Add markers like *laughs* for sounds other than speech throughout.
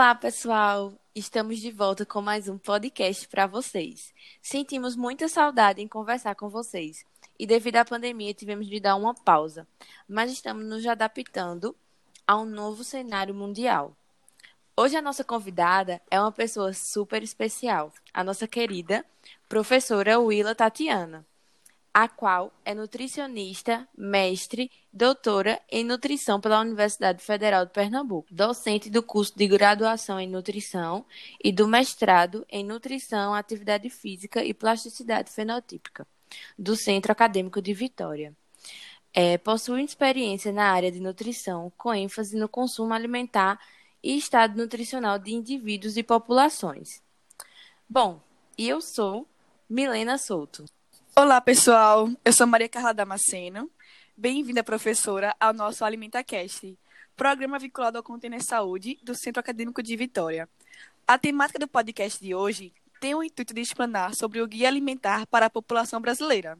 Olá, pessoal! Estamos de volta com mais um podcast para vocês. Sentimos muita saudade em conversar com vocês e, devido à pandemia, tivemos de dar uma pausa, mas estamos nos adaptando a um novo cenário mundial. Hoje, a nossa convidada é uma pessoa super especial, a nossa querida professora Willa Tatiana a qual é nutricionista, mestre, doutora em nutrição pela Universidade Federal de Pernambuco, docente do curso de graduação em nutrição e do mestrado em nutrição, atividade física e plasticidade fenotípica do Centro Acadêmico de Vitória. É, possui experiência na área de nutrição, com ênfase no consumo alimentar e estado nutricional de indivíduos e populações. Bom, e eu sou Milena Souto. Olá, pessoal. Eu sou Maria Carla Damasceno. Bem-vinda, professora, ao nosso AlimentaCast, programa vinculado ao Container Saúde do Centro Acadêmico de Vitória. A temática do podcast de hoje tem o intuito de explanar sobre o Guia Alimentar para a População Brasileira.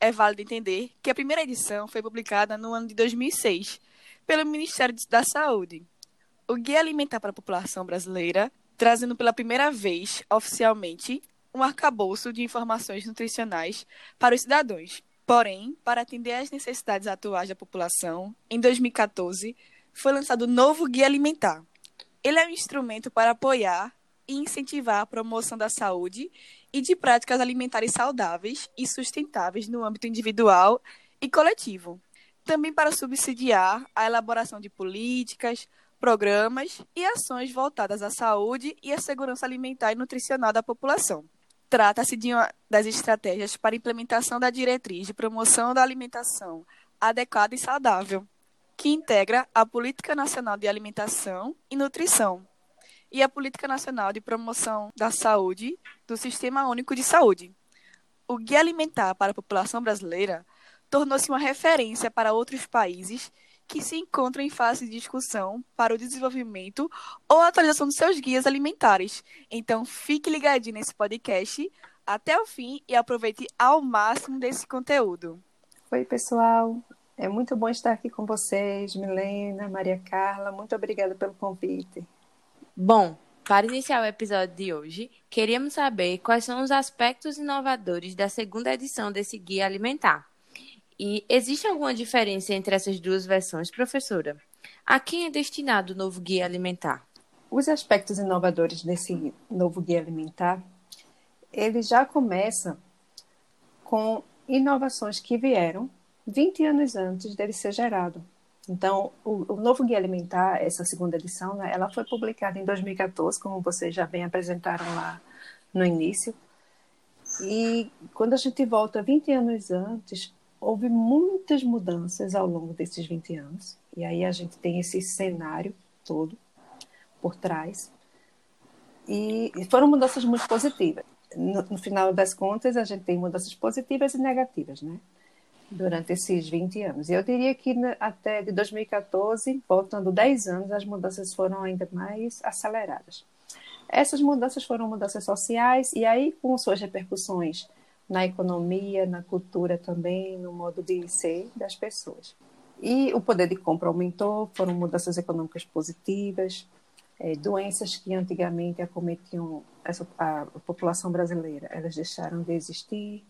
É válido entender que a primeira edição foi publicada no ano de 2006 pelo Ministério da Saúde. O Guia Alimentar para a População Brasileira, trazendo pela primeira vez, oficialmente, um arcabouço de informações nutricionais para os cidadãos. Porém, para atender às necessidades atuais da população, em 2014 foi lançado o novo Guia Alimentar. Ele é um instrumento para apoiar e incentivar a promoção da saúde e de práticas alimentares saudáveis e sustentáveis no âmbito individual e coletivo. Também para subsidiar a elaboração de políticas, programas e ações voltadas à saúde e à segurança alimentar e nutricional da população. Trata-se de uma das estratégias para implementação da diretriz de promoção da alimentação adequada e saudável, que integra a Política Nacional de Alimentação e Nutrição e a Política Nacional de Promoção da Saúde do Sistema Único de Saúde. O Guia Alimentar para a População Brasileira tornou-se uma referência para outros países que se encontram em fase de discussão para o desenvolvimento ou atualização dos seus guias alimentares. Então, fique ligadinho nesse podcast até o fim e aproveite ao máximo desse conteúdo. Oi, pessoal. É muito bom estar aqui com vocês, Milena, Maria Carla. Muito obrigada pelo convite. Bom, para iniciar o episódio de hoje, queríamos saber quais são os aspectos inovadores da segunda edição desse guia alimentar. E existe alguma diferença entre essas duas versões, professora? A quem é destinado o novo guia alimentar? Os aspectos inovadores desse novo guia alimentar, ele já começa com inovações que vieram 20 anos antes dele ser gerado. Então, o, o novo guia alimentar, essa segunda edição, né, ela foi publicada em 2014, como vocês já bem apresentaram lá no início. E quando a gente volta 20 anos antes, houve muitas mudanças ao longo desses 20 anos. E aí a gente tem esse cenário todo por trás. E foram mudanças muito positivas. No, no, final das contas, a gente tem mudanças positivas e negativas, né? Durante esses 20 anos. E eu diria que até de 2014, voltando 10 anos, as mudanças foram ainda mais aceleradas. Essas mudanças foram mudanças sociais, e aí, com suas repercussões na economia, na cultura também, no modo de ser das pessoas. E o poder de compra aumentou, foram mudanças econômicas positivas, é, doenças que antigamente acometiam essa, a, população brasileira, elas deixaram de existir,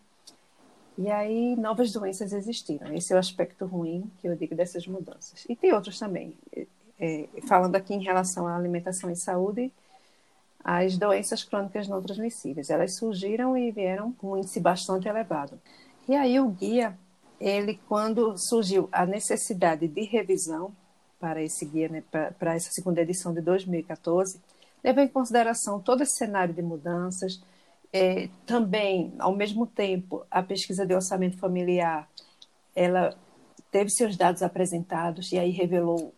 e aí novas doenças existiram. Esse é o aspecto ruim que eu digo dessas mudanças. E tem outros também. É, é falando aqui em relação à alimentação e saúde, as doenças crônicas não transmissíveis. Elas surgiram e vieram com um índice bastante elevado. E aí o guia, ele, quando surgiu a necessidade de revisão para esse guia, né, para, essa segunda edição de 2014, levou em consideração todo esse cenário de mudanças, é, também, ao mesmo tempo, a pesquisa de orçamento familiar, ela teve seus dados apresentados e aí revelou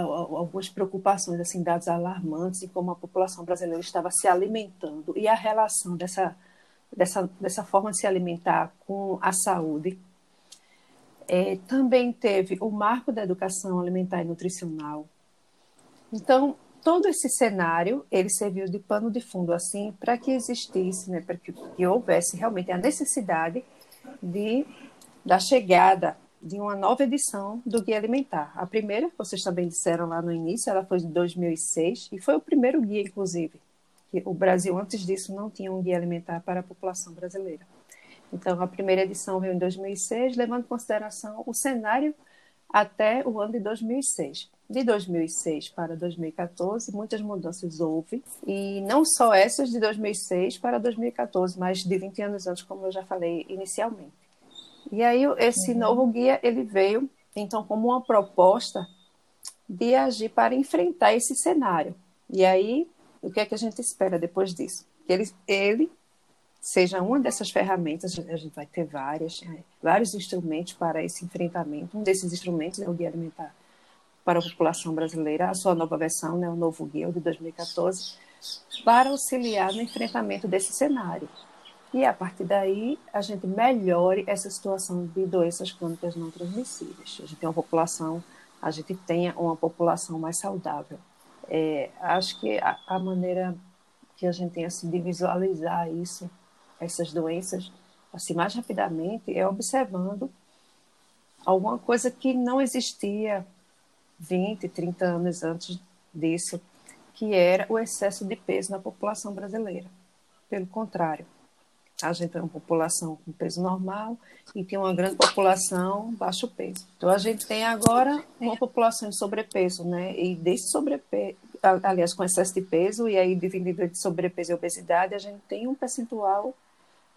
algumas preocupações, assim, dados alarmantes em como a população brasileira estava se alimentando e a relação dessa, dessa, dessa forma de se alimentar com a saúde. É, também teve o marco da educação alimentar e nutricional. Então, todo esse cenário, ele serviu de pano de fundo, assim, para que existisse, né, para que, que houvesse realmente a necessidade de, da chegada de uma nova edição do Guia Alimentar. A primeira, vocês também disseram lá no início, ela foi de 2006 e foi o primeiro guia, inclusive. Que o Brasil, antes disso, não tinha um guia alimentar para a população brasileira. Então, a primeira edição veio em 2006, levando em consideração o cenário até o ano de 2006. De 2006 para 2014, muitas mudanças houve, e não só essas de 2006 para 2014, mas de 20 anos antes, como eu já falei inicialmente. E aí esse uhum. novo guia ele veio então como uma proposta de agir para enfrentar esse cenário. E aí o que é que a gente espera depois disso? Que ele, ele seja uma dessas ferramentas, a gente vai ter várias, né? vários instrumentos para esse enfrentamento. Um desses instrumentos é o Guia Alimentar para a População Brasileira, a sua nova versão, né, o novo guia, de 2014, para auxiliar no enfrentamento desse cenário e a partir daí a gente melhore essa situação de doenças crônicas não transmissíveis. A gente tem uma população, a gente tenha uma população mais saudável. É, acho que a, a, maneira que a gente tem assim, de visualizar isso, essas doenças, assim mais rapidamente, é observando alguma coisa que não existia 20, 30 anos antes disso, que era o excesso de peso na população brasileira. Pelo contrário, a gente tem uma população com peso normal e tem uma grande população baixo peso. Então a gente tem agora uma população de sobrepeso, né? E desse sobrepeso, aliás, com excesso de peso e aí dividido entre sobrepeso e obesidade, a gente tem um percentual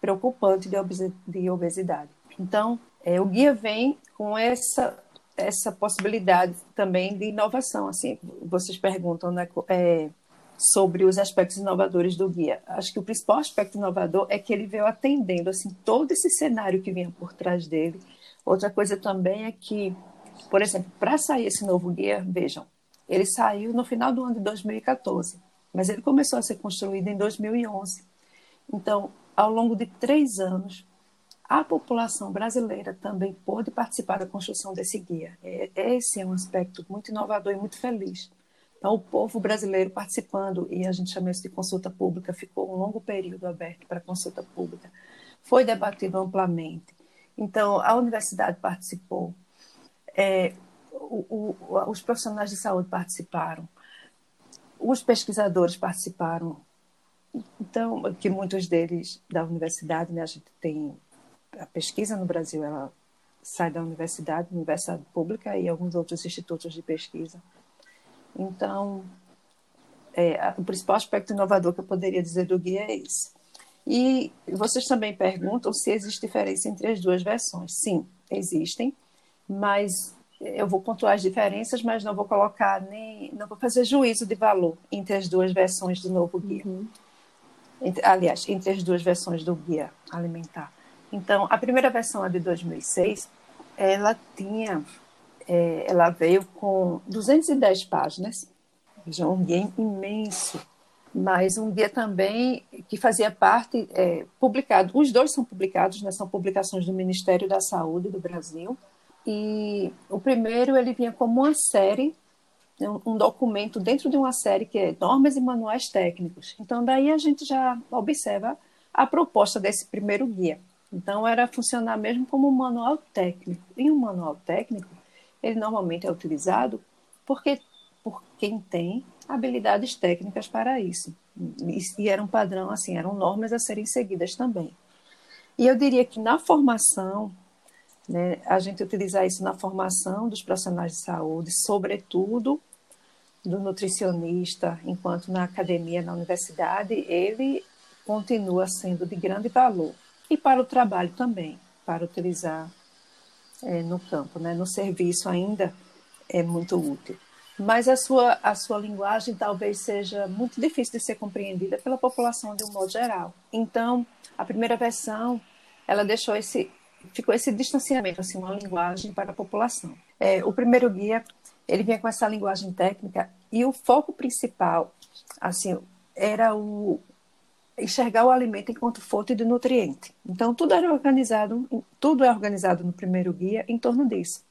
preocupante de obesidade. Então, é, o guia vem com essa essa possibilidade também de inovação. Assim, vocês perguntam, né? É, sobre os aspectos inovadores do guia. Acho que o principal aspecto inovador é que ele veio atendendo assim todo esse cenário que vinha por trás dele. Outra coisa também é que, por exemplo, para sair esse novo guia, vejam, ele saiu no final do ano de 2014, mas ele começou a ser construído em 2011. Então, ao longo de três anos, a população brasileira também pôde participar da construção desse guia. É, esse é um aspecto muito inovador e muito feliz. Então, o povo brasileiro participando, e a gente chama isso de consulta pública, ficou um longo período aberto para consulta pública, foi debatido amplamente. Então, a universidade participou, é, o, o, os profissionais de saúde participaram, os pesquisadores participaram, então, que muitos deles da universidade, né, a gente tem a pesquisa no Brasil, ela sai da universidade, universidade pública e alguns outros institutos de pesquisa. Então, é, o principal aspecto inovador que eu poderia dizer do guia é esse. E vocês também perguntam se existe diferença entre as duas versões. Sim, existem, mas eu vou pontuar as diferenças, mas não vou colocar nem. não vou fazer juízo de valor entre as duas versões do novo guia. Uhum. Entre, aliás, entre as duas versões do guia alimentar. Então, a primeira versão, a de 2006, ela tinha é, ela veio com 210 páginas, já um guia imenso, mas um guia também que fazia parte, é, publicado, os dois são publicados, né, são publicações do Ministério da Saúde do Brasil, e o primeiro ele vinha como uma série, um, um documento dentro de uma série que é normas e manuais técnicos. Então daí a gente já observa a proposta desse primeiro guia. Então era funcionar mesmo como um manual técnico. E um manual técnico ele normalmente é utilizado porque por quem tem habilidades técnicas para isso. E era um padrão, assim, eram normas a serem seguidas também. E eu diria que na formação, né, a gente utilizar isso na formação dos profissionais de saúde, sobretudo do nutricionista, enquanto na academia, na universidade, ele continua sendo de grande valor. E para o trabalho também, para utilizar é, no campo, né? no serviço ainda é muito útil. Mas a sua, a sua linguagem talvez seja muito difícil de ser compreendida pela população de um modo geral. Então, a primeira versão, ela deixou esse, ficou esse distanciamento, assim, uma linguagem para a população. É, o primeiro guia, ele vinha com essa linguagem técnica e o foco principal, assim, era o, enxergar o alimento enquanto fonte de nutriente. Então, tudo era organizado, tudo é organizado no primeiro guia em torno disso.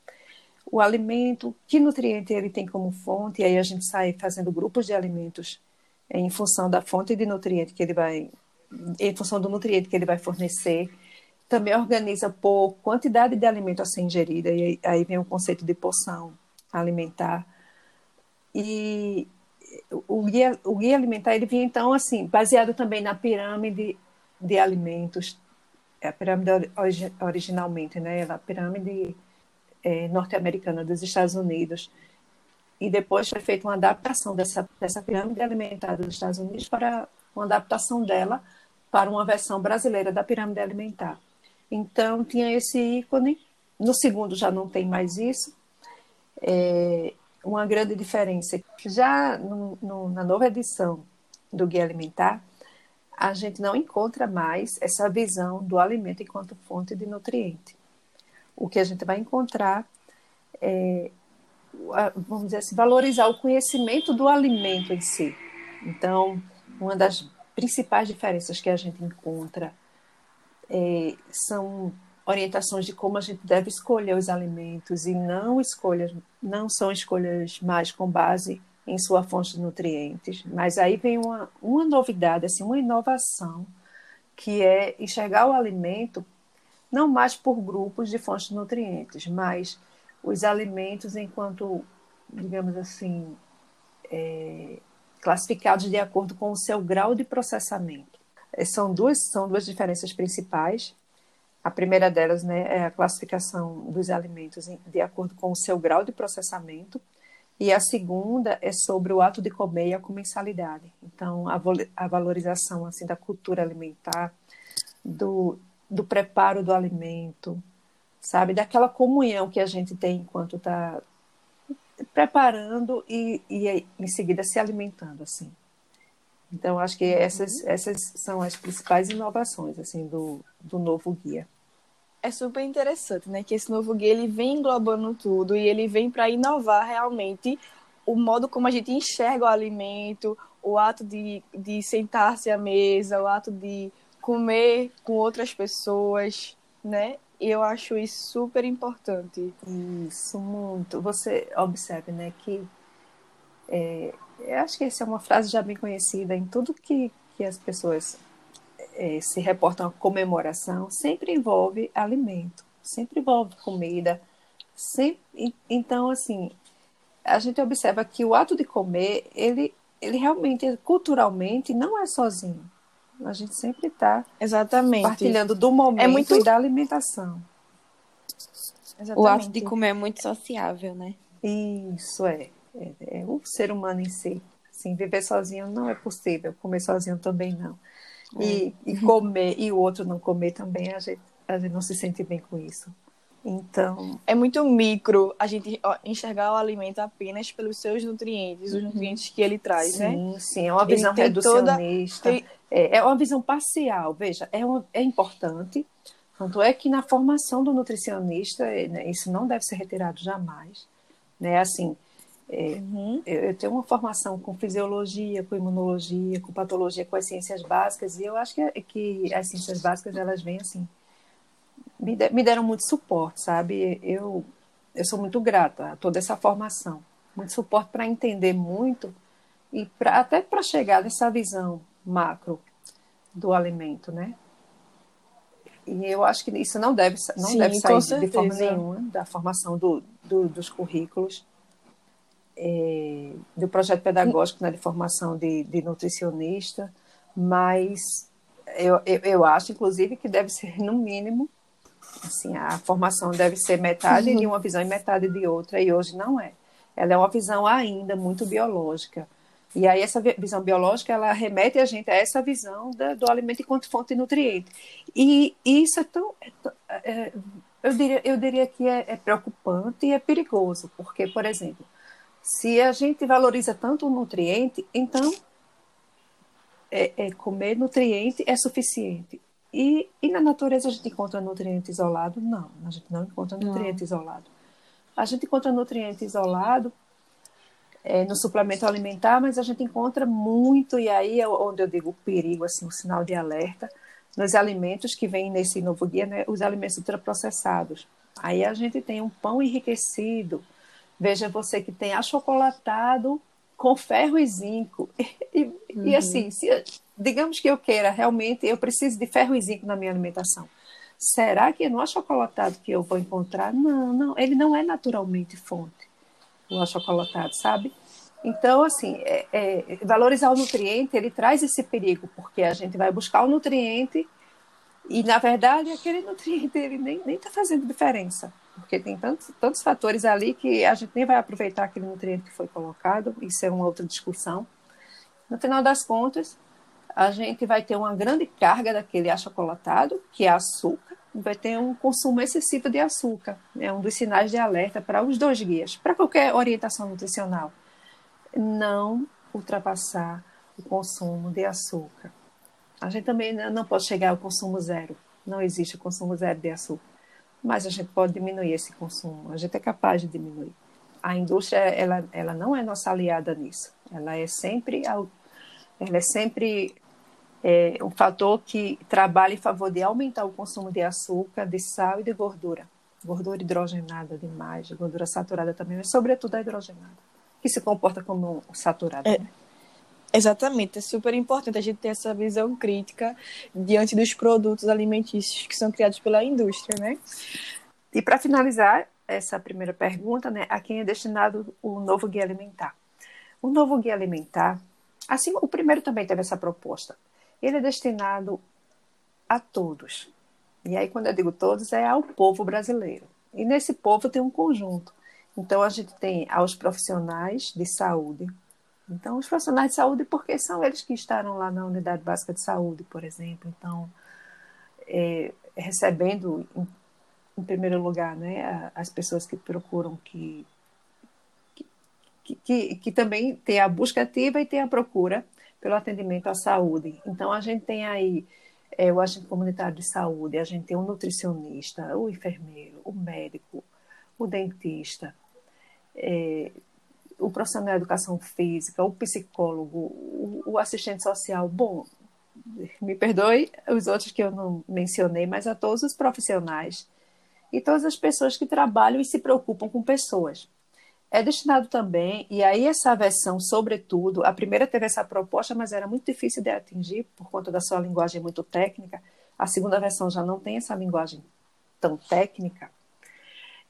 O alimento, que nutriente ele tem como fonte, e aí a gente sai fazendo grupos de alimentos em função da fonte de nutriente que ele vai, em função do nutriente que ele vai fornecer. Também organiza por quantidade de alimento a ser ingerida, e aí vem o conceito de porção alimentar. E o guia, o guia alimentar ele vinha então assim baseado também na pirâmide de alimentos. É a pirâmide originalmente né? A pirâmide é, norte-americana dos Estados Unidos. E depois foi feita uma adaptação dessa dessa pirâmide alimentar dos Estados Unidos para uma adaptação dela para uma versão brasileira da pirâmide alimentar. Então tinha esse ícone. No segundo já não tem mais isso. É, uma grande diferença. Já no, no, na nova edição do Guia Alimentar, a gente não encontra mais essa visão do alimento enquanto fonte de nutriente. O que a gente vai encontrar é, vamos dizer assim, valorizar o conhecimento do alimento em si. Então, uma das principais diferenças que a gente encontra é, são orientações de como a gente deve escolher os alimentos e não escolhas, não são escolhas mais com base em sua fonte de nutrientes, mas aí vem uma, uma novidade, assim, uma inovação, que é enxergar o alimento não mais por grupos de fontes de nutrientes, mas os alimentos enquanto, digamos assim, é, classificados de acordo com o seu grau de processamento. É, são duas, são duas diferenças principais. A primeira delas né, é a classificação dos alimentos de acordo com o seu grau de processamento, e a segunda é sobre o ato de comer e a comensalidade. Então, a, a valorização assim da cultura alimentar, do, do preparo do alimento, sabe, daquela comunhão que a gente tem enquanto está preparando e, e em seguida se alimentando assim. Então, acho que essas, essas são as principais inovações assim do, do novo guia é super interessante, né? Que esse novo guia ele vem englobando tudo e ele vem para inovar realmente o modo como a gente enxerga o alimento, o ato de, de sentar-se à mesa, o ato de comer com outras pessoas, né? E eu acho isso super importante. Isso, muito. Você observe, né, que é, eu acho que essa é uma frase já bem conhecida em tudo que, que as pessoas é, se reporta uma comemoração, sempre envolve alimento, sempre envolve comida. Sempre, então, assim, a gente observa que o ato de comer, ele, ele realmente, culturalmente, não é sozinho. A gente sempre está partilhando do momento é muito... e da alimentação. Exatamente. O ato de comer é muito sociável, né? Isso é. É, é o ser humano em si. Assim, viver sozinho não é possível, comer sozinho também não. E, é. e comer e o outro não comer também, a gente, a gente não se sente bem com isso. Então. É muito micro a gente enxergar o alimento apenas pelos seus nutrientes, os uhum. nutrientes que ele traz, sim, né? Sim, sim, é uma visão reducionista. Toda... É, é uma visão parcial. Veja, é, uma, é importante. Tanto é que na formação do nutricionista, né, isso não deve ser retirado jamais. Né? Assim, é, uhum. eu, tenho uma formação com fisiologia, com imunologia, com patologia, com as ciências básicas, e eu acho que, que as ciências básicas, elas vêm assim, me, de, me deram muito suporte, sabe? Eu, eu sou muito grata a toda essa formação, muito suporte para entender muito e pra, até para chegar nessa visão macro do alimento, né? E eu acho que isso não deve, não Sim, deve sair de forma nenhuma da formação do, do, dos currículos é, do projeto pedagógico né, de formação de, de nutricionista, mas eu, eu, eu, acho, inclusive, que deve ser, no mínimo, assim, a formação deve ser metade uhum. de uma visão e metade de outra, e hoje não é. Ela é uma visão ainda muito biológica. E aí essa visão biológica, ela remete a gente a essa visão da, do alimento enquanto fonte de nutriente. E, isso é tão... É, é, eu diria, eu diria que é, é preocupante e é perigoso, porque, por exemplo, se a gente valoriza tanto o nutriente, então é, é, comer nutriente é suficiente. E, e, na natureza a gente encontra nutriente isolado? Não, a gente não encontra nutriente não. isolado. A gente encontra nutriente isolado é, no suplemento alimentar, mas a gente encontra muito, e aí é onde eu digo o perigo, assim, o sinal de alerta, nos alimentos que vêm nesse novo guia, né, os alimentos ultraprocessados. Aí a gente tem um pão enriquecido, veja você que tem achocolatado com ferro e zinco. *laughs* E, uhum. e assim, se, digamos que eu queira realmente, eu preciso de ferro e zinco na minha alimentação. Será que no achocolatado que eu vou encontrar? Não, não, ele não é naturalmente fonte, o achocolatado, sabe? Então, assim, é, é, valorizar o nutriente, ele traz esse perigo, porque a gente vai buscar o nutriente e, na verdade, aquele *laughs* nutriente ele nem está fazendo diferença, porque tem tantos, tantos fatores ali que a gente nem vai aproveitar aquele nutriente que foi colocado, isso é uma outra discussão. No final das contas, a gente vai ter uma grande carga daquele achocolatado, que é açúcar, e vai ter um consumo excessivo de açúcar. É um dos sinais de alerta para os dois guias, para qualquer orientação nutricional. Não ultrapassar o consumo de açúcar. A gente também não pode chegar ao consumo zero. Não existe consumo zero de açúcar. Mas a gente pode diminuir esse consumo. A gente é capaz de diminuir. A indústria, ela, ela não é nossa aliada nisso. Ela é sempre, ela é sempre é, um fator que trabalha em favor de aumentar o consumo de açúcar, de sal e de gordura. Gordura hidrogenada demais, gordura saturada também, mas sobretudo a hidrogenada, que se comporta como saturada. É. Né? Exatamente, é super importante a gente ter essa visão crítica diante dos produtos alimentícios que são criados pela indústria, né? E para finalizar essa primeira pergunta, né, a quem é destinado o novo guia alimentar? O novo guia alimentar, assim, o primeiro também teve essa proposta. Ele é destinado a todos. E aí, quando eu digo todos, é ao povo brasileiro. E nesse povo tem um conjunto. Então, a gente tem aos profissionais de saúde, então, os profissionais de saúde, porque são eles que estarão lá na unidade básica de saúde, por exemplo. Então, é, recebendo, em, em, primeiro lugar, né, as pessoas que procuram que, que, que, que também tem a busca ativa e tem a procura pelo atendimento à saúde. Então, a gente tem aí é, o agente comunitário de saúde, a gente tem o nutricionista, o enfermeiro, o médico, o dentista, é, o profissional da educação física, o psicólogo, o, o, assistente social, bom, me perdoe os outros que eu não mencionei, mas a todos os profissionais e todas as pessoas que trabalham e se preocupam com pessoas. É destinado também, e aí essa versão, sobretudo, a primeira teve essa proposta, mas era muito difícil de atingir por conta da sua linguagem muito técnica. A segunda versão já não tem essa linguagem tão técnica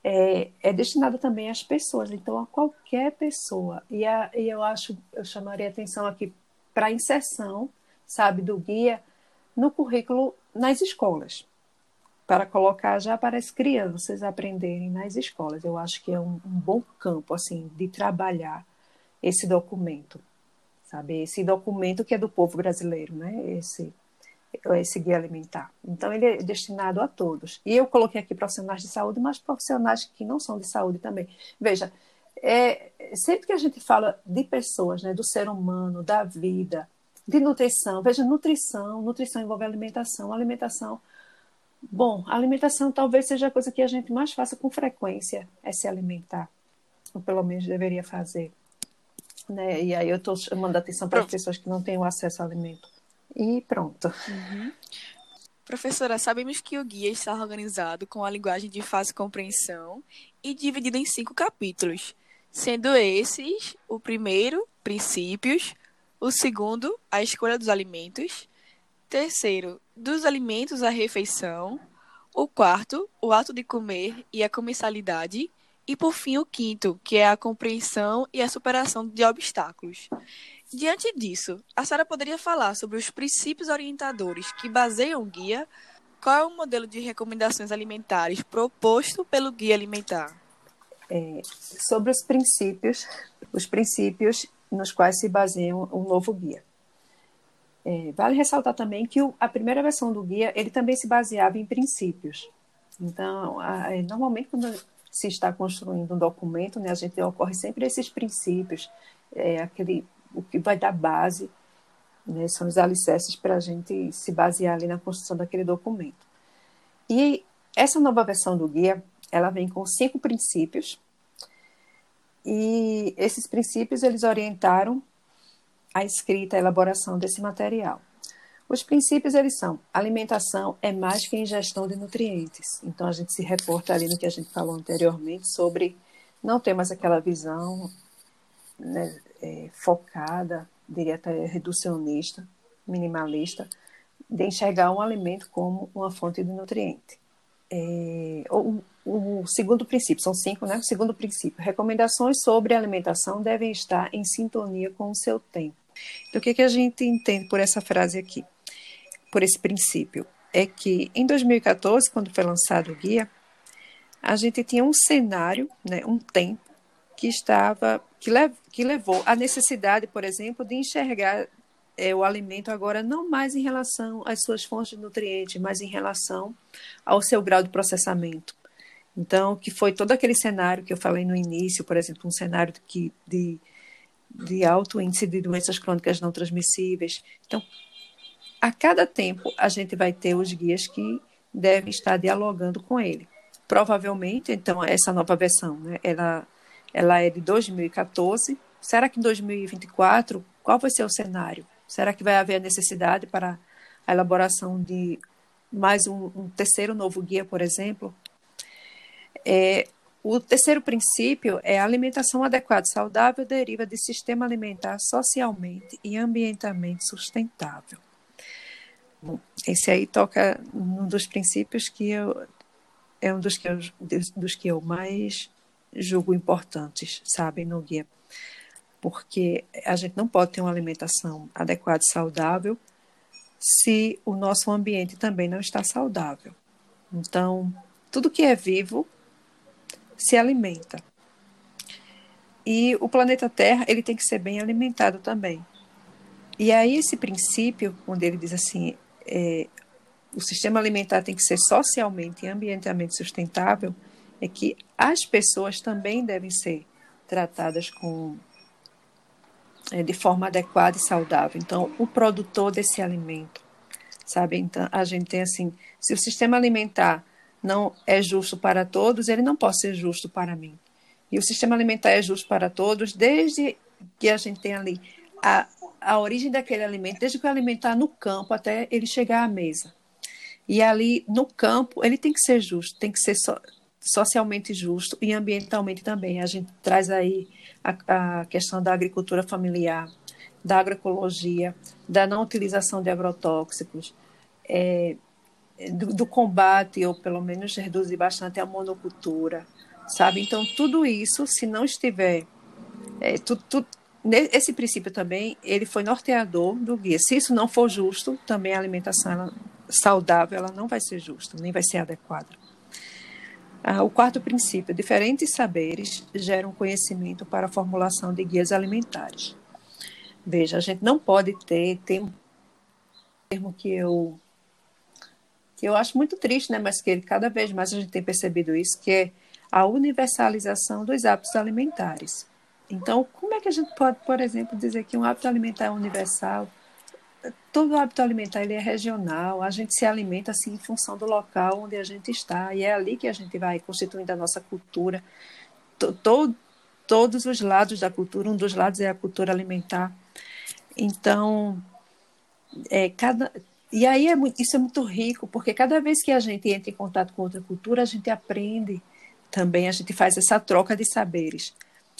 é, é destinada também às pessoas, então a qualquer pessoa. E, a, e eu acho, eu chamaria atenção aqui para a inserção, sabe, do guia no currículo nas escolas, para colocar já para as crianças aprenderem nas escolas. Eu acho que é um, um bom campo, assim, de trabalhar esse documento, sabe, esse documento que é do povo brasileiro, né, esse esse guia alimentar. Então, ele é destinado a todos. E eu coloquei aqui profissionais de saúde, mas profissionais que não são de saúde também. Veja, é, sempre que a gente fala de pessoas, né, do ser humano, da vida, de nutrição, veja, nutrição, nutrição envolve alimentação, alimentação. Bom, alimentação talvez seja a coisa que a gente mais faça com frequência, é se alimentar, ou pelo menos deveria fazer. Né? E aí eu estou chamando a atenção para as pessoas que não têm o acesso ao alimento e pronto. Uhum. Professora, sabemos que o guia está organizado com a linguagem de fácil compreensão e dividido em cinco capítulos, sendo esses o primeiro, princípios, o segundo, a escolha dos alimentos, terceiro, dos alimentos à refeição, o quarto, o ato de comer e a comensalidade, e por fim o quinto, que é a compreensão e a superação de obstáculos. Diante disso, a senhora poderia falar sobre os princípios orientadores que baseiam o guia? Qual é o modelo de recomendações alimentares proposto pelo guia alimentar? É, sobre os princípios, os princípios nos quais se baseia o novo guia. É, vale ressaltar também que o, a primeira versão do guia ele também se baseava em princípios. Então, a, é, normalmente, quando se está construindo um documento, né, a gente ocorre sempre esses princípios, é, aquele, o que vai dar base, né, são os alicerces para a gente se basear ali na construção daquele documento. E essa nova versão do guia, ela vem com cinco princípios, e esses princípios eles orientaram a escrita, a elaboração desse material. Os princípios eles são: alimentação é mais que ingestão de nutrientes. Então a gente se reporta ali no que a gente falou anteriormente sobre não ter mais aquela visão né, é, focada, diria até reducionista, minimalista, de enxergar um alimento como uma fonte de nutriente. É, o, o, segundo princípio, são cinco, né? O segundo princípio, recomendações sobre alimentação devem estar em sintonia com o seu tempo. Então, o que, que a gente entende por essa frase aqui? Por esse princípio? É que em 2014, quando foi lançado o guia, a gente tinha um cenário, né, um tempo, que estava, que, lev, que levou à necessidade, por exemplo, de enxergar é, o alimento agora não mais em relação às suas fontes de nutrientes, mas em relação ao seu grau de processamento. Então, que foi todo aquele cenário que eu falei no início, por exemplo, um cenário que, de, de alto índice de doenças crônicas não transmissíveis. Então, a cada tempo, a gente vai ter os guias que devem estar dialogando com ele. Provavelmente, então, essa nova versão, né, ela, ela é de 2014. Será que em 2024, qual vai ser o cenário? Será que vai haver a necessidade para a elaboração de mais um, um terceiro novo guia, por exemplo? É, o terceiro princípio é a alimentação adequada e saudável deriva de sistema alimentar socialmente e ambientalmente sustentável. Bom, esse aí toca num dos princípios que eu é um dos que eu, dos que eu mais julgo importantes, sabe, no guia porque a gente não pode ter uma alimentação adequada e saudável se o nosso ambiente também não está saudável. Então, tudo que é vivo se alimenta. E o planeta Terra, ele tem que ser bem alimentado também. E aí esse princípio, onde ele diz assim, é, o sistema alimentar tem que ser socialmente e ambientalmente sustentável, é que as pessoas também devem ser tratadas com é, de forma adequada e saudável. Então, o produtor desse alimento, sabe? Então, a gente tem assim, se o sistema alimentar não é justo para todos, ele não pode ser justo para mim. E o sistema alimentar é justo para todos desde que a gente tem ali a, a origem daquele alimento, desde que o alimento está no campo até ele chegar à mesa. E ali no campo, ele tem que ser justo, tem que ser so, socialmente justo e ambientalmente também. A gente traz aí a, a questão da agricultura familiar, da agroecologia, da não utilização de agrotóxicos, é, do, do, combate, ou pelo menos reduzir bastante a monocultura, sabe? Então, tudo isso, se não estiver. É, tu, tu, esse princípio também, ele foi norteador do guia. Se isso não for justo, também a alimentação ela, saudável ela não vai ser justa, nem vai ser adequada. Ah, o quarto princípio: diferentes saberes geram conhecimento para a formulação de guias alimentares. Veja, a gente não pode ter, tem um termo que eu que eu acho muito triste, né, mas que cada vez mais a gente tem percebido isso, que é a universalização dos hábitos alimentares. Então, como é que a gente pode, por exemplo, dizer que um hábito alimentar é universal todo o hábito alimentar ele é regional, a gente se alimenta assim em função do local onde a gente está, e é ali que a gente vai constituindo a nossa cultura. Todo, todos os lados da cultura, um dos lados é a cultura alimentar. Então, é, cada, e aí é muito, isso é muito rico, porque cada vez que a gente entra em contato com outra cultura, a gente aprende também, a gente faz essa troca de saberes.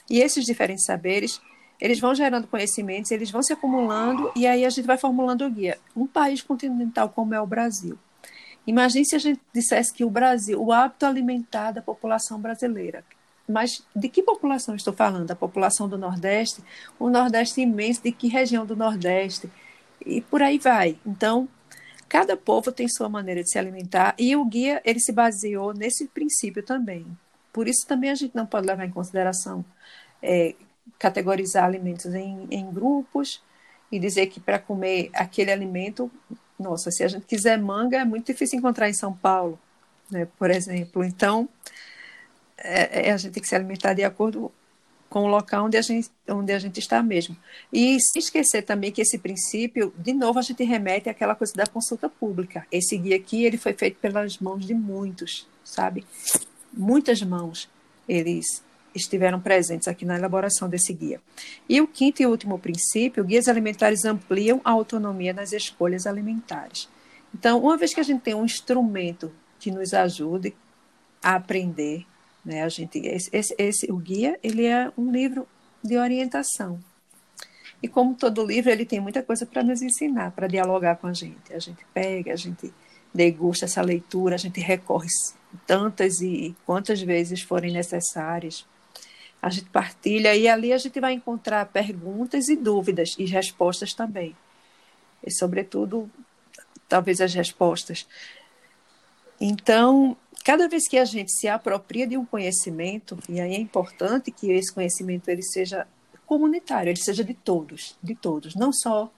E esses diferentes saberes eles vão gerando conhecimentos, eles vão se acumulando e aí a gente vai formulando o guia. Um país continental como é o Brasil. Imagine se a gente dissesse que o Brasil, o hábito alimentar da população brasileira. Mas de que população estou falando? A população do Nordeste? O Nordeste imenso, de que região do Nordeste? E por aí vai. Então, cada povo tem sua maneira de se alimentar e o guia ele se baseou nesse princípio também. Por isso também a gente não pode levar em consideração é, categorizar alimentos em, em grupos e dizer que para comer aquele alimento, nossa, se a gente quiser manga, é muito difícil encontrar em São Paulo. né, por exemplo. Então, é, é, a gente tem que se alimentar de acordo com o local onde a gente, onde a gente está mesmo. E se esquecer também que esse princípio, de novo, a gente remete àquela coisa da consulta pública. Esse guia aqui, ele foi feito pelas mãos de muitos, sabe? Muitas mãos eles estiveram presentes aqui na elaboração desse guia. E o quinto e último princípio, guias alimentares ampliam a autonomia nas escolhas alimentares. Então, uma vez que a gente tem um instrumento que nos ajude a aprender né? A gente, esse, esse, esse, o guia ele é um livro de orientação. E como todo livro, ele tem muita coisa para nos ensinar, para dialogar com a gente. A gente pega, a gente degusta essa leitura, a gente recorre tantas e quantas vezes forem necessárias. A gente partilha e ali a gente vai encontrar perguntas e dúvidas e respostas também. E, sobretudo, talvez as respostas. Então, cada vez que a gente se apropria de um conhecimento, e aí é importante que esse conhecimento ele seja comunitário, ele seja de todos, de todos, não só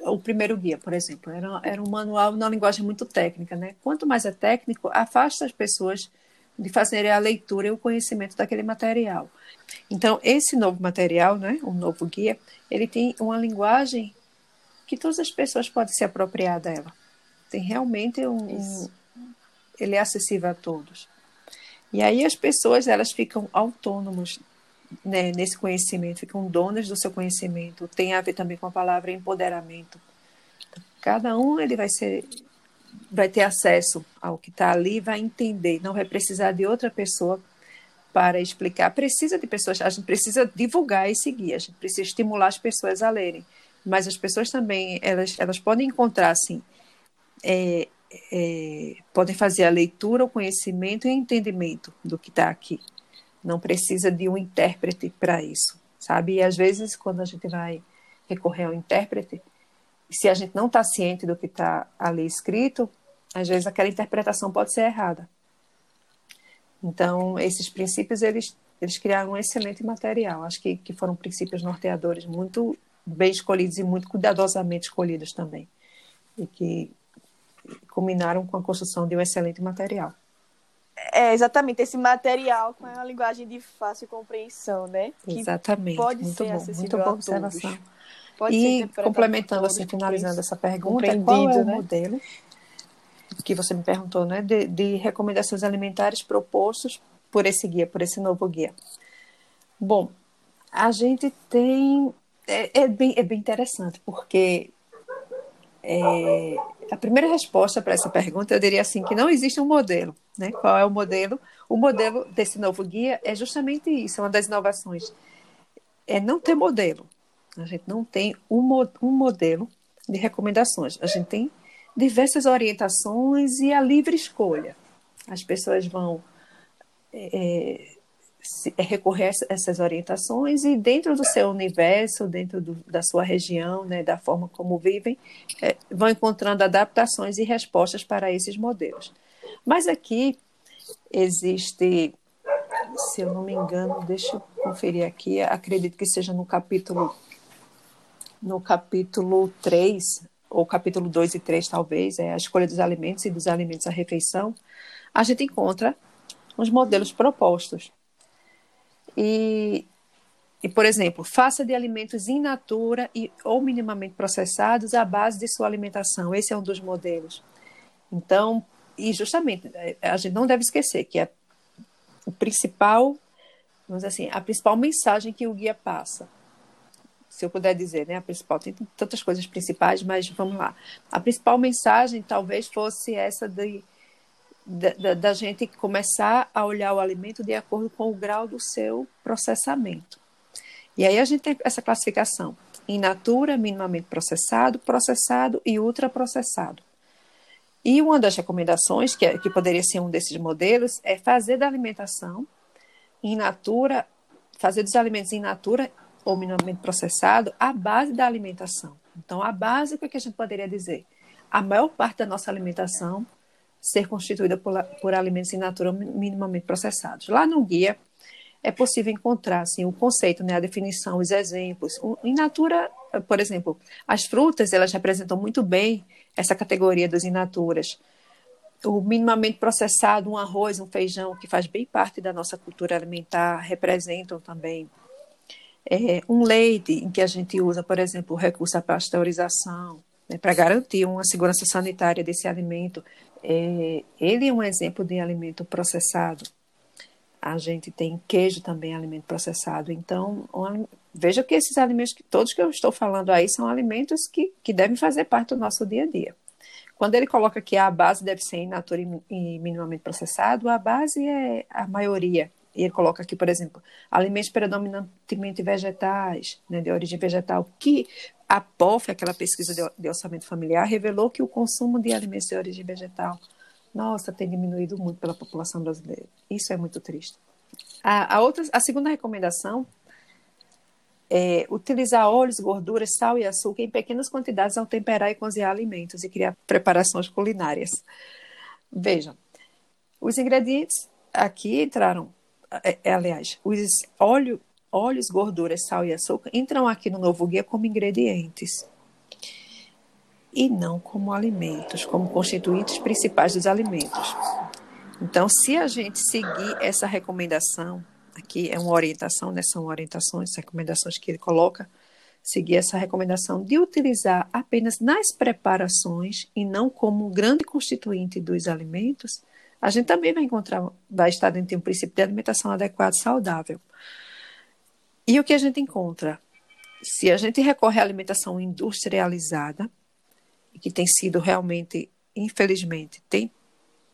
o primeiro guia, por exemplo, era, era um manual na linguagem muito técnica, né? Quanto mais é técnico, afasta as pessoas de fazerem a leitura e o conhecimento daquele material. Então, esse novo material, né, o novo guia, ele tem uma linguagem que todas as pessoas podem se apropriar dela. Tem realmente um, um ele é acessível a todos. E aí as pessoas elas ficam autônomas né, nesse conhecimento, ficam donas do seu conhecimento. Tem a ver também com a palavra empoderamento. Cada um ele vai ser vai ter acesso ao que está ali, vai entender, não vai precisar de outra pessoa para explicar. Precisa de pessoas, a gente precisa divulgar esse guia, a gente precisa estimular as pessoas a lerem. Mas as pessoas também, elas, elas podem encontrar, assim, é, é, podem fazer a leitura, o conhecimento e o entendimento do que está aqui. Não precisa de um intérprete para isso, sabe? E às vezes, quando a gente vai recorrer ao intérprete, se a gente não está ciente do que está ali escrito, às vezes aquela interpretação pode ser errada. Então, esses princípios, eles, eles criaram um excelente material. Acho que, que foram princípios norteadores muito bem escolhidos e muito cuidadosamente escolhidos também. E que culminaram com a construção de um excelente material. É, exatamente, esse material com a linguagem de fácil compreensão, né? Que exatamente, pode muito ser bom, muito boa observação. Pode e complementando assim, finalizando essa pergunta, qual é o né? modelo que você me perguntou, né, de, de recomendações alimentares propostos por esse guia, por esse novo guia? Bom, a gente tem é, é, bem, é bem interessante, porque é, a primeira resposta para essa pergunta eu diria assim que não existe um modelo, né? Qual é o modelo? O modelo desse novo guia é justamente isso, é uma das inovações. É não ter modelo. A gente não tem um, um modelo de recomendações. A gente tem diversas orientações e a livre escolha. As pessoas vão é, é recorrer a essas orientações e dentro do seu universo, dentro do, da sua região, né, da forma como vivem, é, vão encontrando adaptações e respostas para esses modelos. Mas aqui existe, se eu não me engano, deixa eu conferir aqui, acredito que seja no capítulo no capítulo 3, ou capítulo 2 e 3 talvez, é a escolha dos alimentos e dos alimentos à refeição, a gente encontra os modelos propostos. E, e, por exemplo, faça de alimentos in natura e, ou minimamente processados a base de sua alimentação. Esse é um dos modelos. Então, e justamente, é, a gente não deve esquecer que é o principal, vamos assim, a principal mensagem que o guia passa. Se eu puder dizer, né? A principal, tem tantas coisas principais, mas vamos lá. A principal mensagem talvez fosse essa de da, da, gente começar a olhar o alimento de acordo com o grau do seu processamento. E aí a gente tem essa classificação in natura, minimamente processado, processado e ultraprocessado. E uma das recomendações, que, é, que poderia ser um desses modelos, é fazer da alimentação in natura, fazer dos alimentos in natura ou minimamente processado a base da alimentação. Então, a base, o que a gente poderia dizer? A maior parte da nossa alimentação ser constituída por, por alimentos in natura minimamente processados. Lá no guia é possível encontrar assim, o conceito, né, a definição, os exemplos. In natura, por exemplo, as frutas elas representam muito bem essa categoria das in naturas. o minimamente processado, um arroz, um feijão, que faz bem parte da nossa cultura alimentar, representam também é, um leite em que a gente usa, por exemplo, o recurso à pasteurização, né, para garantir uma segurança sanitária desse alimento. É, ele é um exemplo de alimento processado. A gente tem queijo também, alimento processado. Então, um, veja que esses alimentos, todos que eu estou falando aí, são alimentos que, que devem fazer parte do nosso dia a dia. Quando ele coloca que a base deve ser in natura e minimamente processado, a base é a maioria. E ele coloca aqui, por exemplo, alimentos predominantemente vegetais, né, de origem vegetal, que a POF, aquela pesquisa de, orçamento familiar, revelou que o consumo de alimentos de origem vegetal, nossa, tem diminuído muito pela população brasileira. Isso é muito triste. A, a, outra, a segunda recomendação é, utilizar óleos, gorduras, sal e açúcar em pequenas quantidades ao temperar e cozinhar alimentos e criar preparações culinárias. Vejam, os ingredientes aqui entraram, é, é, aliás, os óleo, óleos, gorduras, sal e açúcar entram aqui no novo guia como ingredientes e não como alimentos, como constituintes principais dos alimentos. Então, se a gente seguir essa recomendação, aqui é uma orientação, né? são orientações, recomendações que ele coloca, seguir essa recomendação de utilizar apenas nas preparações e não como um grande constituinte dos alimentos, a gente também vai encontrar, vai estar dentro de um princípio de alimentação adequada e saudável. E o que a gente encontra? Se a gente recorre à alimentação industrializada, que tem sido realmente, infelizmente, tem,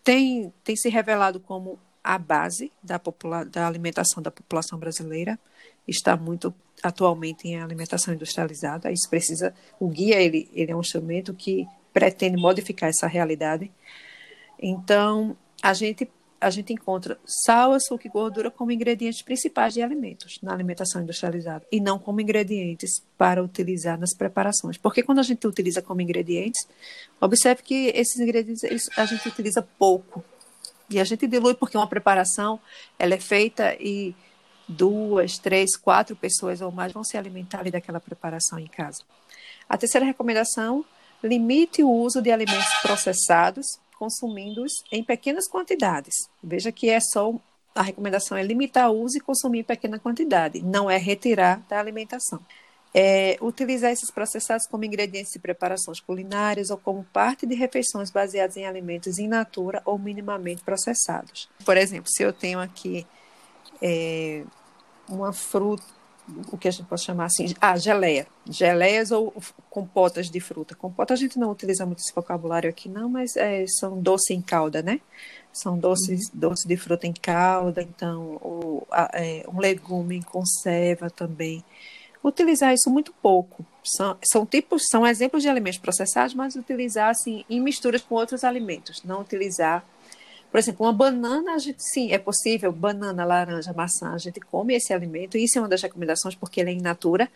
tem, tem se revelado como a base da, popula da alimentação da população brasileira está muito atualmente em alimentação industrializada. Isso precisa, o guia ele, ele é um instrumento que pretende modificar essa realidade. Então, a gente a gente encontra sal, açúcar e gordura como ingredientes principais de alimentos na alimentação industrializada e não como ingredientes para utilizar nas preparações. Porque quando a gente utiliza como ingredientes, observe que esses ingredientes eles, a gente utiliza pouco e a gente dilui porque uma preparação ela é feita e duas, três, quatro pessoas ou mais vão se alimentar ali daquela preparação em casa. A terceira recomendação, limite o uso de alimentos processados, consumindo-os em pequenas quantidades. Veja que é só a recomendação é limitar o uso e consumir em pequena quantidade, não é retirar da alimentação é, utilizar esses processados como ingredientes de preparações culinárias ou como parte de refeições baseadas em alimentos in natura ou minimamente processados. Por exemplo, se eu tenho aqui é, uma fruta, o que a gente pode chamar assim, ah, geleia, geleias ou compotas de fruta. Compota a gente não utiliza muito esse vocabulário aqui não, mas é, são doce em calda, né? São doces, uhum. doces de fruta em calda, então o, a, é, um legume em conserva também utilizar isso muito pouco. São, são tipos, são exemplos de alimentos processados, mas utilizar assim em misturas com outros alimentos, não utilizar por exemplo, uma banana, a gente, sim, é possível, banana, laranja, maçã, a gente come esse alimento, isso é uma das recomendações, porque ele é in natura,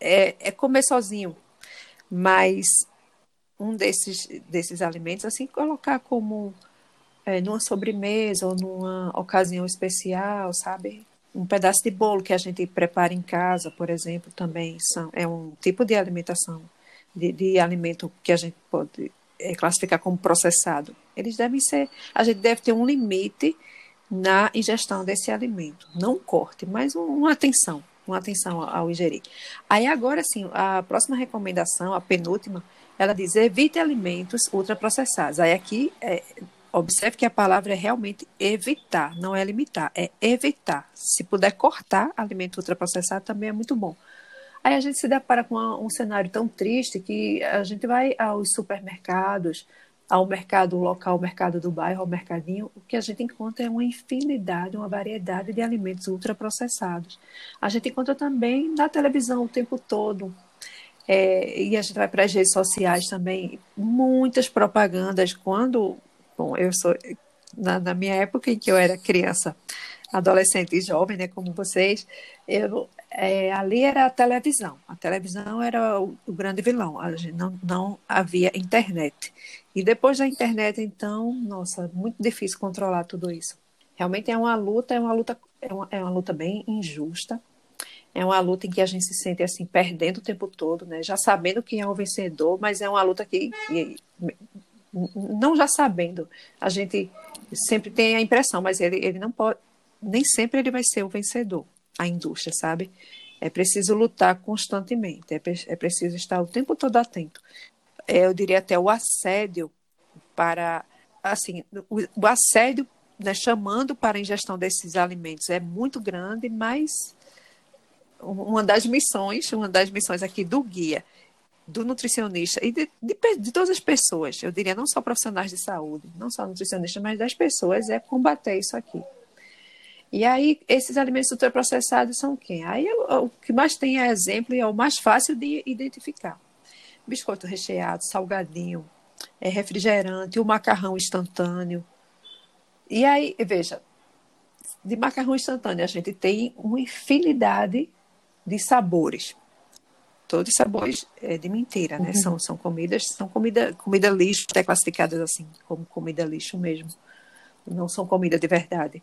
é, é comer sozinho. Mas um desses, desses alimentos, assim, colocar como é, numa sobremesa ou numa ocasião especial, sabe? um pedaço de bolo que a gente prepara em casa, por exemplo, também são, é um tipo de alimentação, de, de alimento que a gente pode é, classificar como processado. Eles devem ser, a gente deve ter um limite na ingestão desse alimento, não corte, mas um, uma atenção, uma atenção ao ingerir. Aí agora sim, a próxima recomendação, a penúltima, ela diz evite alimentos ultraprocessados. Aí aqui é, Observe que a palavra é realmente evitar, não é limitar, é evitar. Se puder cortar alimento ultraprocessado, também é muito bom. Aí a gente se depara com um cenário tão triste que a gente vai aos supermercados, ao mercado local, ao mercado do bairro, ao mercadinho, o que a gente encontra é uma infinidade, uma variedade de alimentos ultraprocessados. A gente encontra também na televisão o tempo todo. É, e a gente vai para as redes sociais também, muitas propagandas. Quando Bom, eu sou na, na, minha época em que eu era criança, adolescente e jovem, né, como vocês, eu, é, ali era a televisão. A televisão era o, o grande vilão. Não, não havia internet. E depois da internet, então, nossa, muito difícil controlar tudo isso. Realmente é uma luta, é uma luta, é uma, é uma luta bem injusta. É uma luta em que a gente se sente assim perdendo o tempo todo, né? Já sabendo quem é o vencedor, mas é uma luta que, que não já sabendo. A gente sempre tem a impressão, mas ele, ele não pode, nem sempre ele vai ser o vencedor, a indústria, sabe? É preciso lutar constantemente, é, é preciso estar o tempo todo atento. É, eu diria até o assédio para, assim, o, o assédio né, chamando para a ingestão desses alimentos é muito grande, mas uma das missões, uma das missões aqui do guia, do nutricionista e de, de, de, todas as pessoas, eu diria não só profissionais de saúde, não só nutricionistas, mas das pessoas, é combater isso aqui. E aí, esses alimentos ultraprocessados são quem? Aí, o, o que mais tem é exemplo e é o mais fácil de identificar. Biscoito recheado, salgadinho, é refrigerante, o macarrão instantâneo. E aí, veja, de macarrão instantâneo, a gente tem uma infinidade de sabores. Todos sabores é, de mentira, né? Uhum. São, são comidas, são comida, comida lixo, até classificadas assim, como comida lixo mesmo. Não são comida de verdade.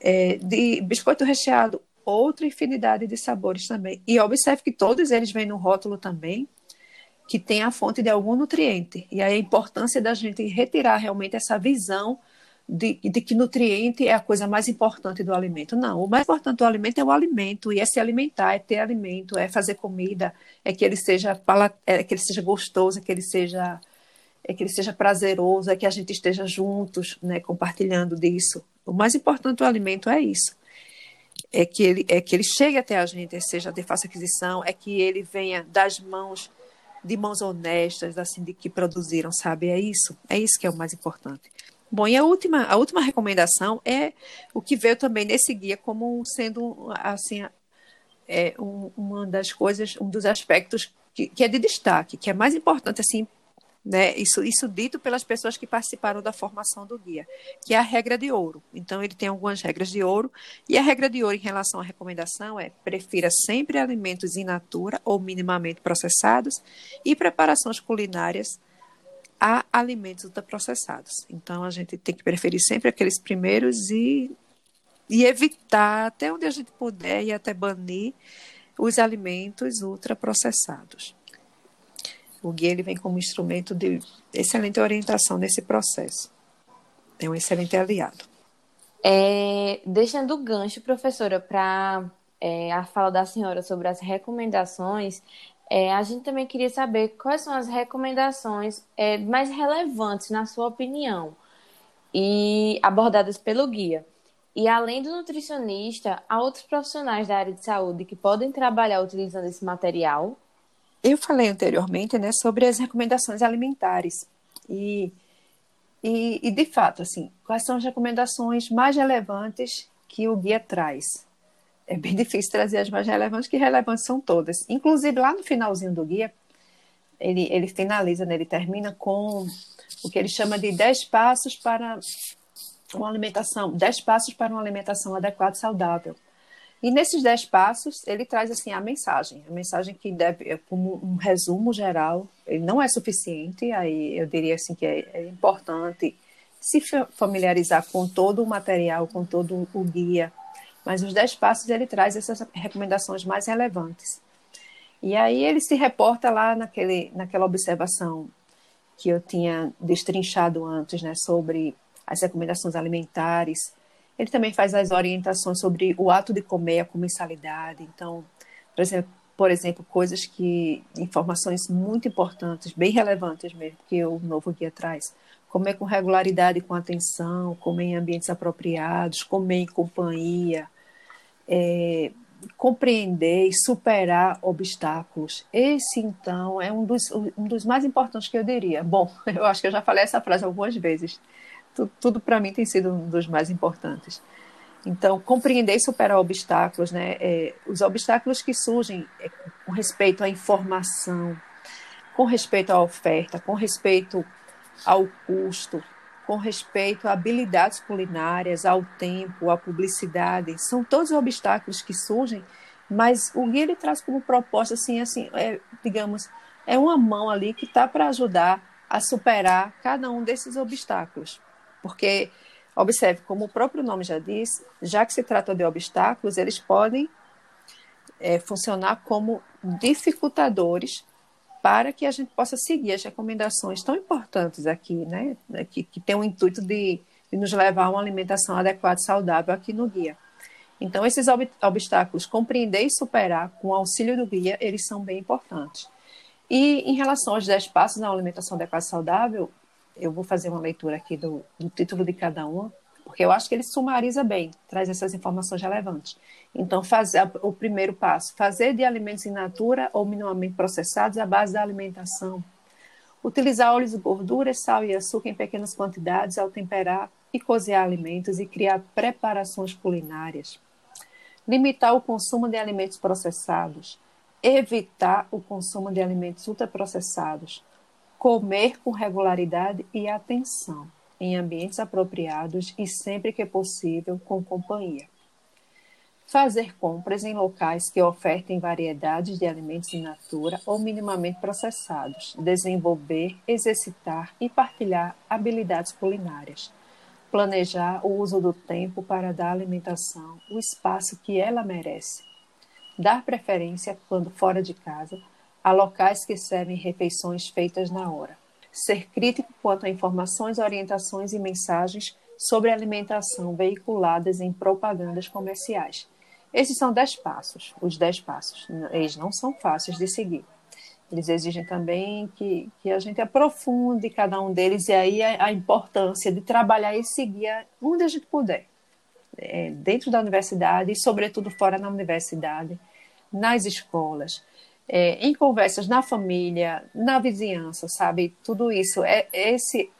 É, de biscoito recheado, outra infinidade de sabores também. E observe que todos eles vêm no rótulo também, que tem a fonte de algum nutriente. E aí a importância da gente retirar realmente essa visão de, de, que nutriente é a coisa mais importante do alimento. Não, o mais importante do alimento é o alimento, e é se alimentar, é ter alimento, é fazer comida, é que ele seja, é que ele seja gostoso, é que ele seja, é que ele seja prazeroso, é que a gente esteja juntos, né, compartilhando disso. O mais importante do alimento é isso. É que ele, é que ele chegue até a gente, seja de fácil aquisição, é que ele venha das mãos de mãos honestas, assim, de que produziram, sabe? É isso, é isso que é o mais importante. Bom, e a última, a última recomendação é o que veio também nesse guia como sendo assim é, um, uma das coisas, um dos aspectos que, que, é de destaque, que é mais importante assim, né? Isso, isso dito pelas pessoas que participaram da formação do guia, que é a regra de ouro. Então ele tem algumas regras de ouro e a regra de ouro em relação à recomendação é prefira sempre alimentos in natura ou minimamente processados e preparações culinárias a alimentos ultraprocessados. Então, a gente tem que preferir sempre aqueles primeiros e, e evitar, até onde a gente puder, e até banir os alimentos ultraprocessados. O guia ele vem como instrumento de excelente orientação nesse processo. É um excelente aliado. É, deixando o gancho, professora, para é, a fala da senhora sobre as recomendações, é, a gente também queria saber quais são as recomendações é, mais relevantes, na sua opinião, e abordadas pelo guia. E além do nutricionista, há outros profissionais da área de saúde que podem trabalhar utilizando esse material? Eu falei anteriormente né, sobre as recomendações alimentares. E, e, e, de fato, assim, quais são as recomendações mais relevantes que o guia traz? é bem *laughs* difícil trazer as mais relevantes, que relevantes são todas. Inclusive, lá no finalzinho do guia, ele, ele finaliza, né, ele termina com o que ele chama de 10 passos para uma alimentação, 10 passos para uma alimentação adequada e saudável. E nesses 10 passos, ele traz assim a mensagem, a mensagem que deve, é como um resumo geral, ele não é suficiente, aí eu diria assim que é, é importante se familiarizar com todo o material, com todo o guia, mas os dez passos ele traz essas recomendações mais relevantes. E aí ele se reporta lá naquele, naquela observação que eu tinha destrinchado antes, né, sobre as recomendações alimentares. Ele também faz as orientações sobre o ato de comer, a comensalidade. Então, por exemplo, por exemplo, coisas que, informações muito importantes, bem relevantes mesmo, que o novo guia traz. Comer com regularidade, com atenção, comer em ambientes apropriados, comer em companhia, é, compreender e superar obstáculos. Esse, então, é um dos, um dos mais importantes que eu diria. Bom, *laughs* eu acho que eu já falei essa frase algumas vezes. Tudo, para mim tem sido um dos mais importantes. Então, compreender e superar obstáculos, né? É, os obstáculos que surgem é, com respeito à informação, com respeito à oferta, com respeito ao custo, com respeito a habilidades culinárias, ao tempo, à publicidade. São todos os obstáculos que surgem, mas o guia ele traz como proposta, assim, assim é, digamos, é uma mão ali que está para ajudar a superar cada um desses obstáculos. Porque, observe, como o próprio nome já diz, já que se trata de obstáculos, eles podem é, funcionar como dificultadores para que a gente possa seguir as recomendações tão importantes aqui, né? Que, que tem o intuito de, de nos levar a uma alimentação adequada e saudável aqui no guia. Então, esses ob obstáculos, compreender e superar com o auxílio do guia, eles são bem importantes. E em relação aos 10 passos na alimentação adequada e saudável, eu vou fazer uma leitura aqui do, do título de cada uma, porque eu acho que ele sumariza bem, traz essas informações relevantes. Então, fazer o primeiro passo, fazer de alimentos in natura ou minimamente processados a base da alimentação. Utilizar óleos gorduras, sal e açúcar em pequenas quantidades ao temperar e cozinhar alimentos e criar preparações culinárias limitar o consumo de alimentos processados, evitar o consumo de alimentos ultraprocessados, comer com regularidade e atenção, em ambientes apropriados e sempre que possível com companhia. Fazer compras em locais que ofertem variedades de alimentos in natura ou minimamente processados. Desenvolver, exercitar e partilhar habilidades culinárias planejar o uso do tempo para dar à alimentação o espaço que ela merece, dar preferência, quando fora de casa, a locais que servem refeições feitas na hora, ser crítico quanto a informações, orientações e mensagens sobre alimentação veiculadas em propagandas comerciais. Esses são dez passos, os dez passos. Eles não são fáceis de seguir. Eles exigem também que, que a gente aprofunde cada um deles e aí a, a importância de trabalhar esse guia onde a gente puder, é, dentro da universidade e, sobretudo, fora da universidade, nas escolas, é, em conversas na família, na vizinhança, sabe? Tudo isso. É, esse,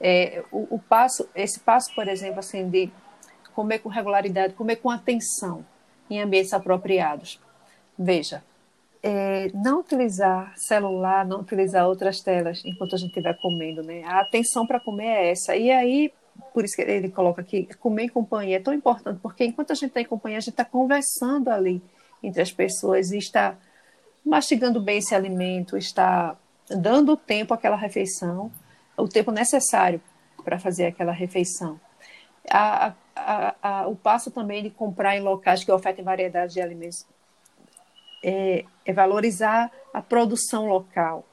é, o, o, passo, esse passo, por exemplo, assim, de comer com regularidade, comer com atenção em ambientes apropriados. Veja, é, não utilizar celular, não utilizar outras telas enquanto a gente estiver comendo, né? A atenção para comer é essa. E aí, por isso que ele coloca aqui, comer em companhia é tão importante, porque enquanto a gente está em companhia, a gente está conversando ali entre as pessoas e está mastigando bem esse alimento, está dando tempo àquela refeição, o tempo necessário para fazer aquela refeição. A, a, a, o passo também de comprar em locais que ofertem variedade de alimentos é, é valorizar a produção local,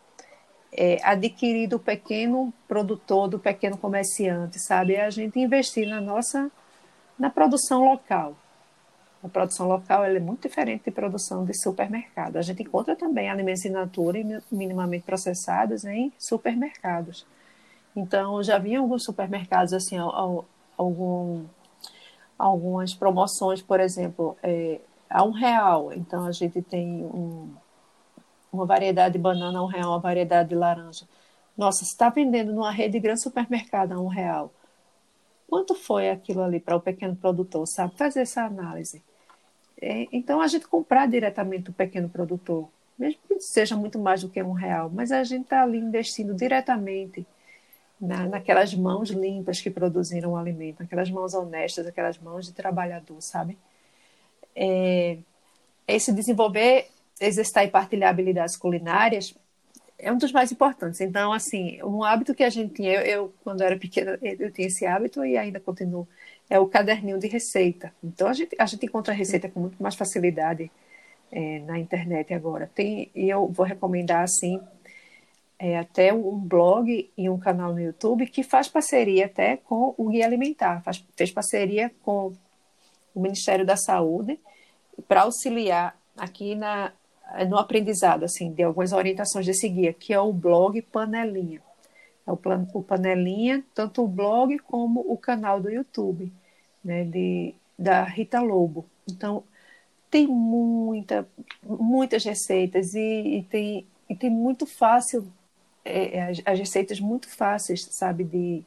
é adquirir do pequeno produtor, do pequeno comerciante, sabe? É a gente investir na nossa, na produção local. A produção local é muito diferente de produção de supermercado. A gente encontra também alimentos in natura e minimamente processados em supermercados. Então, já vi alguns supermercados assim, algum, algumas promoções, por exemplo, é, a um real. Então a gente tem um, uma variedade de banana a um real, uma variedade de laranja. Nossa, está vendendo numa rede de grande supermercado a um real, quanto foi aquilo ali para o pequeno produtor, sabe? Fazer essa análise. É, então a gente comprar diretamente do pequeno produtor, mesmo que seja muito mais do que um real, mas a gente está ali investindo diretamente na, naquelas mãos limpas que produziram o alimento, aquelas mãos honestas, aquelas mãos de trabalhador, sabe? é, esse desenvolver, exercitar e partilhar habilidades culinárias é um dos mais importantes. Então, assim, um hábito que a gente tinha, eu, eu quando era pequena, eu tinha esse hábito e ainda continuo, é o caderninho de receita. Então, a gente, a gente encontra receita com muito mais facilidade é, na internet agora. Tem, e eu vou recomendar, assim, é, até um blog e um canal no YouTube que faz parceria até com o Guia Alimentar, faz, fez parceria com o Ministério da Saúde para auxiliar aqui na, no aprendizado assim de algumas orientações desse guia, que é o blog Panelinha. É o, plan, o Panelinha, tanto o blog como o canal do YouTube, né, de, da Rita Lobo. Então, tem muita, muitas receitas e, e tem, e tem muito fácil, é, as, as receitas muito fáceis, sabe, de,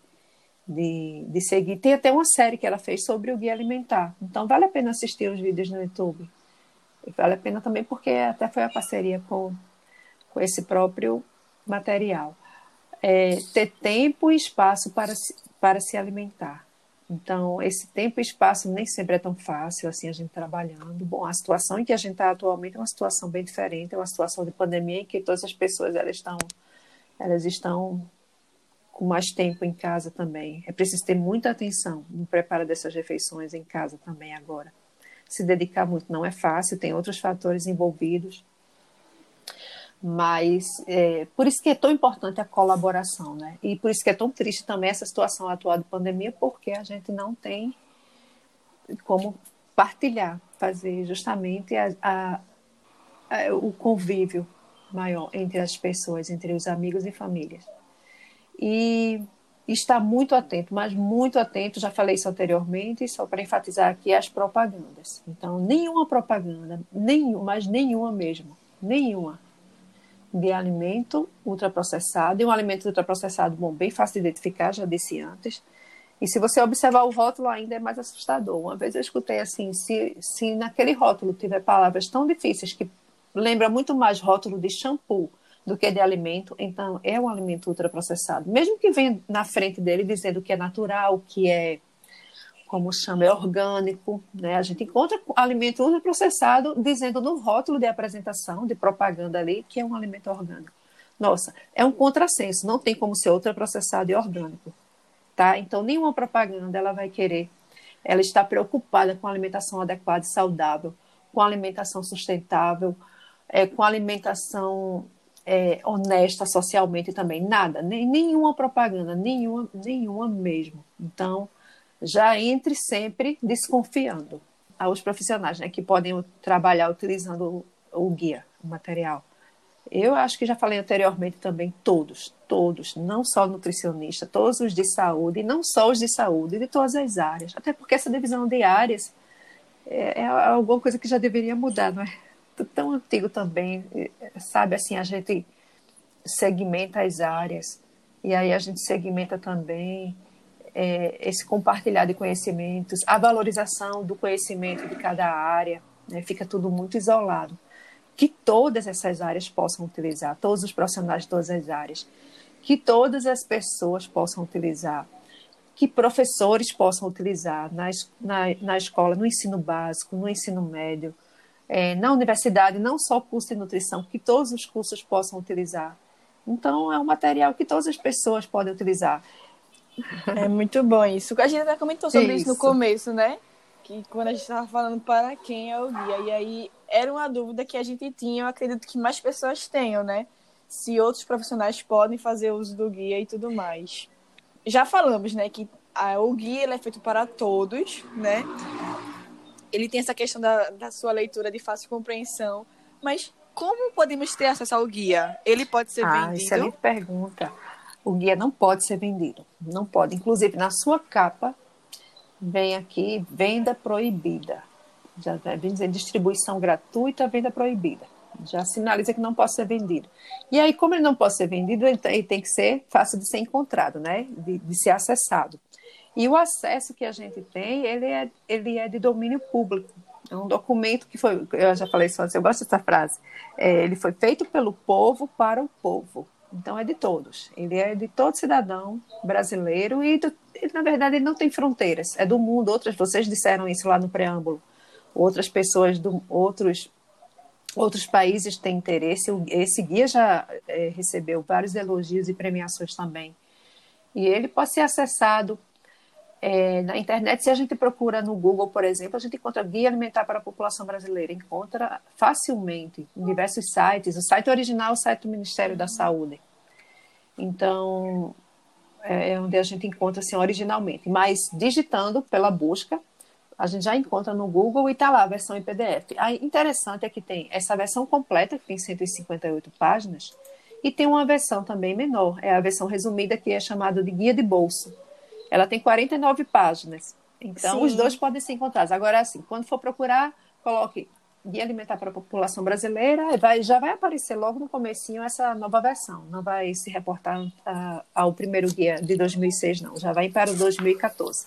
de, de seguir. Tem até uma série que ela fez sobre o guia alimentar. Então, vale a pena assistir os vídeos no YouTube. Vale a pena também porque até foi a parceria com, com esse próprio material. É, ter tempo e espaço para se, para se alimentar. Então, esse tempo e espaço nem sempre é tão fácil assim a gente trabalhando. Bom, a situação em que a gente está atualmente é uma situação bem diferente, é uma situação de pandemia em que todas as pessoas elas estão, elas estão com mais tempo em casa também. É preciso ter muita atenção no preparo dessas refeições em casa também agora. Se dedicar muito não é fácil, tem outros fatores envolvidos. Mas é, por isso que é tão importante a colaboração, né? E por isso que é tão triste também essa situação atual de pandemia, porque a gente não tem como partilhar, fazer justamente a, a, a, o convívio maior entre as pessoas, entre os amigos e famílias. E está muito atento, mas muito atento, já falei isso anteriormente, só para enfatizar aqui as propagandas. Então, nenhuma propaganda, nenhuma, mas nenhuma mesmo, nenhuma de alimento ultraprocessado, e um alimento ultraprocessado, bom, bem fácil de identificar, já disse antes, e se você observar o rótulo ainda é mais assustador. Uma vez eu escutei assim, se, se naquele rótulo tiver palavras tão difíceis que lembra muito mais rótulo de shampoo do que de alimento, então é um alimento ultraprocessado. Mesmo que venha na frente dele dizendo que é natural, que é como chama, é orgânico, né? A gente encontra alimento ultraprocessado dizendo no rótulo de apresentação, de propaganda ali, que é um alimento orgânico. Nossa, é um contrassenso, não tem como ser ultraprocessado e orgânico, tá? Então, nenhuma propaganda ela vai querer, ela está preocupada com alimentação adequada e saudável, com alimentação sustentável, é, com alimentação é, honesta socialmente também, nada, nem, nenhuma propaganda, nenhuma, nenhuma mesmo. Então, já entre sempre desconfiando aos profissionais né, que podem trabalhar utilizando o, o guia, o material. Eu acho que já falei anteriormente também, todos, todos, não só nutricionista, todos os de saúde, e não só os de saúde, de todas as áreas. Até porque essa divisão de áreas é, é alguma coisa que já deveria mudar, não é? Tão antigo também, sabe assim, a gente segmenta as áreas, e aí a gente segmenta também é, esse compartilhar de conhecimentos, a valorização do conhecimento de cada área, né, fica tudo muito isolado. Que todas essas áreas possam utilizar, todos os profissionais de todas as áreas, que todas as pessoas possam utilizar, que professores possam utilizar na, na, na escola, no ensino básico, no ensino médio, é, na universidade, não só o curso de nutrição, que todos os cursos possam utilizar. Então, é um material que todas as pessoas podem utilizar. É muito bom isso. A gente até comentou sobre isso, isso no começo, né? Que quando a gente estava falando para quem é o guia. E aí era uma dúvida que a gente tinha, eu acredito que mais pessoas tenham, né? Se outros profissionais podem fazer uso do guia e tudo mais. Já falamos, né, que a, o guia é feito para todos, né? Ele tem essa questão da, da sua leitura de fácil compreensão. Mas como podemos ter acesso ao guia? Ele pode ser ah, vendido? Excelente pergunta o guia não pode ser vendido. Não pode. Inclusive, na sua capa, vem aqui venda proibida. Já vem dizendo distribuição gratuita, venda proibida. Já sinaliza que não pode ser vendido. E aí, como ele não pode ser vendido, ele tem que ser fácil de ser encontrado, né? De, de ser acessado. E o acesso que a gente tem, ele é, ele é de domínio público. É um documento que foi, eu já falei isso antes, eu gosto dessa frase. É, ele foi feito pelo povo para o povo. Então é de todos. Ele é de todo cidadão brasileiro e, do, na verdade, ele não tem fronteiras. É do mundo. Outras, vocês disseram isso lá no preâmbulo. Outras pessoas do outros outros países têm interesse. Esse guia já é, recebeu vários elogios e premiações também. E ele pode ser acessado é, na internet. Se a gente procura no Google, por exemplo, a gente encontra guia alimentar para a população brasileira. Encontra facilmente em diversos sites. O site original é o site do Ministério da Saúde. Então, é, é onde a gente encontra assim, originalmente. Mas digitando pela busca, a gente já encontra no Google e está lá a versão em PDF. A interessante é que tem essa versão completa, que tem 158 páginas, e tem uma versão também menor, é a versão resumida, que é chamada de guia de bolso ela tem 49 páginas. Então, Sim. os dois podem ser encontrados. Agora, assim, quando for procurar, coloque Guia Alimentar para a População Brasileira, vai, já vai aparecer logo no comecinho essa nova versão. Não vai se reportar uh, ao primeiro guia de 2006, não. Já vai para o 2014.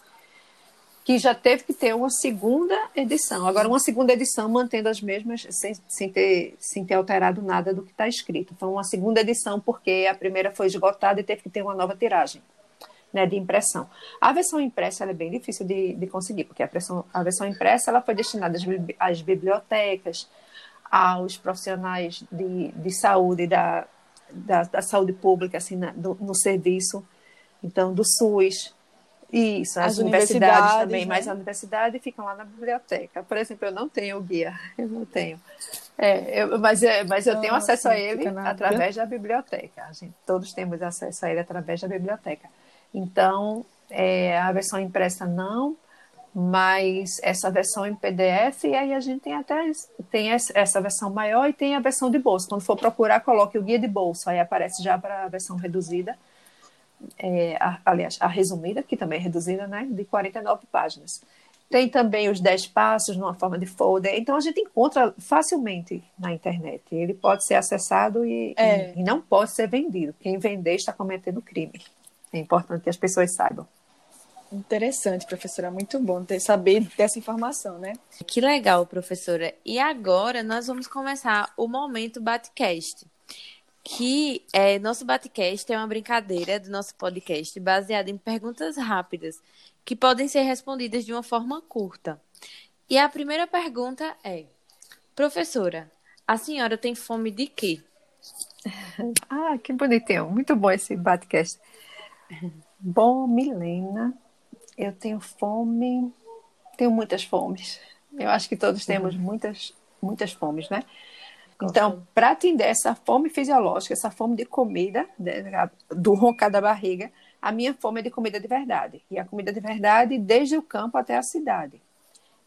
Que já teve que ter uma segunda edição. Agora, uma segunda edição mantendo as mesmas, sem, sem, ter, sem ter alterado nada do que está escrito. Foi uma segunda edição porque a primeira foi esgotada e teve que ter uma nova tiragem né, de impressão. A versão impressa é bem difícil de, de conseguir, porque a, versão, a versão impressa ela foi destinada às, às bibliotecas, aos profissionais de, de saúde, da, da, da saúde pública, assim, na, do, no serviço, então, do SUS, isso, as, as universidades, universidades, também, né? mas a universidade fica lá na biblioteca. Por exemplo, eu não tenho o guia, *laughs* eu não tenho. É, eu, mas, é, mas eu tenho Ah, acesso a ele através da biblioteca. Gente, todos temos acesso a ele através da biblioteca. Então, é, a versão impressa não, mas essa versão em PDF, e aí a gente tem até tem essa versão maior e tem a versão de bolso. Quando for procurar, coloque o guia de bolso, aí aparece já para a versão reduzida, é, a- aliás, a resumida, que também é reduzida, né, de 49 páginas. Tem também os 10 passos numa forma de folder. Então a gente encontra facilmente na internet. Ele pode ser acessado e, É. e, e não pode ser vendido. Quem vender está cometendo crime. É importante que as pessoas saibam. Interessante, professora. Muito bom ter saber dessa informação, né? Que legal, professora. E agora nós vamos começar o momento Batcast. Que é, nosso Batcast é uma brincadeira do nosso podcast baseada em perguntas rápidas que podem ser respondidas de uma forma curta. E a primeira pergunta é: Professora, a senhora tem fome de quê? *laughs* Ah, que bonitinho. Muito bom esse podcast. Bom, Milena, eu tenho fome, tenho muitas fomes. Eu acho que todos temos muitas, muitas fomes, né? Então, para atender essa fome fisiológica, essa fome de comida, de- do roncar da barriga, a minha fome é de comida de verdade. E a comida de verdade desde o campo até a cidade.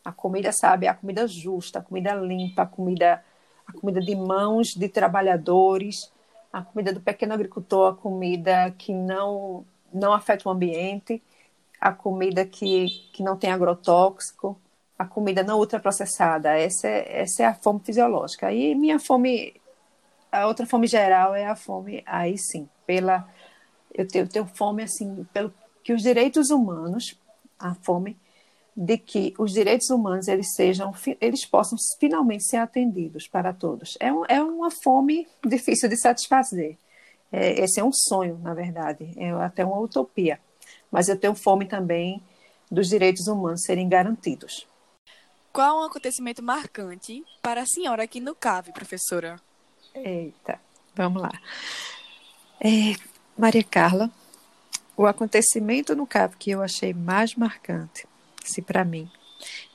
A comida, sabe, a comida justa, a comida limpa, a comida, a comida de mãos de trabalhadores, a comida do pequeno agricultor, a comida que não, não afeta o ambiente, a comida que, que não tem agrotóxico, a comida não ultraprocessada. Essa é, essa é a fome fisiológica. E minha fome, a outra fome geral é a fome, aí sim, pela. Eu tenho, tenho fome, assim, pelo que os direitos humanos, a fome de que os direitos humanos eles sejam eles possam finalmente ser atendidos para todos é, um, é uma fome difícil de satisfazer é, esse é um sonho na verdade é até uma utopia mas eu tenho fome também dos direitos humanos serem garantidos Qual um acontecimento marcante para a senhora aqui no CAV, professora? Eita, vamos lá. É, Maria Carla, o acontecimento no CAV que eu achei mais marcante, se para mim,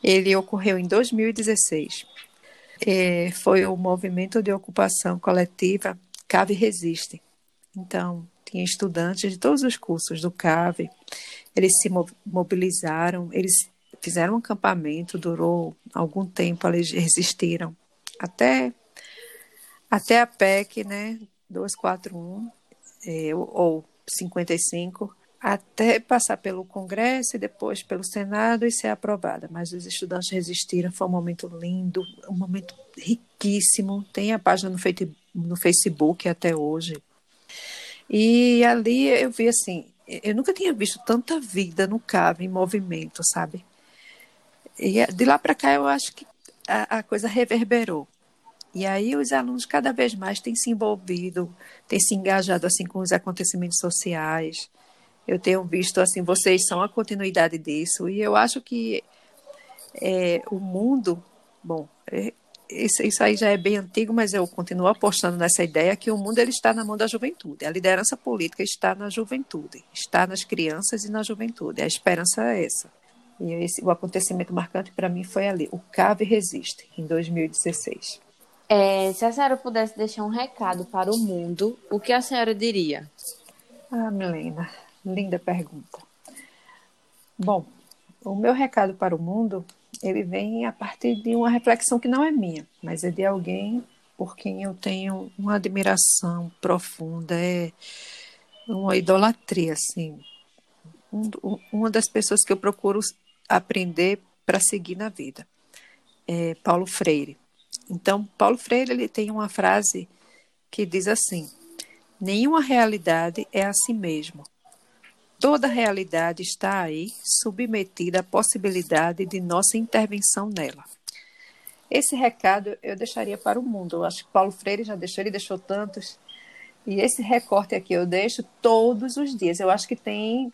ele ocorreu em 2016. É, foi o movimento de ocupação coletiva CAV Resiste. Então, tinha estudantes de todos os cursos do CAV, eles se mo- mobilizaram, eles fizeram um acampamento, durou algum tempo, eles resistiram até até a PEC, né, 241, é, ou- ou 55, até passar pelo Congresso e depois pelo Senado e ser aprovada. Mas os estudantes resistiram, foi um momento lindo, um momento riquíssimo. Tem a página no, no Facebook até hoje. E ali eu vi assim, eu nunca tinha visto tanta vida no CAV em movimento, sabe? E de lá para cá eu acho que a, a coisa reverberou. E aí os alunos cada vez mais têm se envolvido, têm se engajado assim com os acontecimentos sociais. Eu tenho visto assim, vocês são a continuidade disso e eu acho que é, o mundo, bom, é, isso, isso aí já é bem antigo, mas eu continuo apostando nessa ideia que o mundo ele está na mão da juventude. A liderança política está na juventude, está nas crianças e na juventude. A esperança é essa. E esse, o acontecimento marcante para mim foi ali, o CAV Resiste, em 2016. É, se a senhora pudesse deixar um recado para o mundo, o que a senhora diria? Ah, Milena, linda pergunta. Bom, o meu recado para o mundo, ele vem a partir de uma reflexão que não é minha, mas é de alguém por quem eu tenho uma admiração profunda, é uma idolatria, assim. Um, uma das pessoas que eu procuro aprender para seguir na vida. É Paulo Freire. Então, Paulo Freire ele tem uma frase que diz assim: Nenhuma realidade é a si mesmo. Toda realidade está aí, submetida à possibilidade de nossa intervenção nela. Esse recado eu deixaria para o mundo. Eu acho que Paulo Freire já deixou, ele deixou tantos. E esse recorte aqui eu deixo todos os dias. Eu acho que tem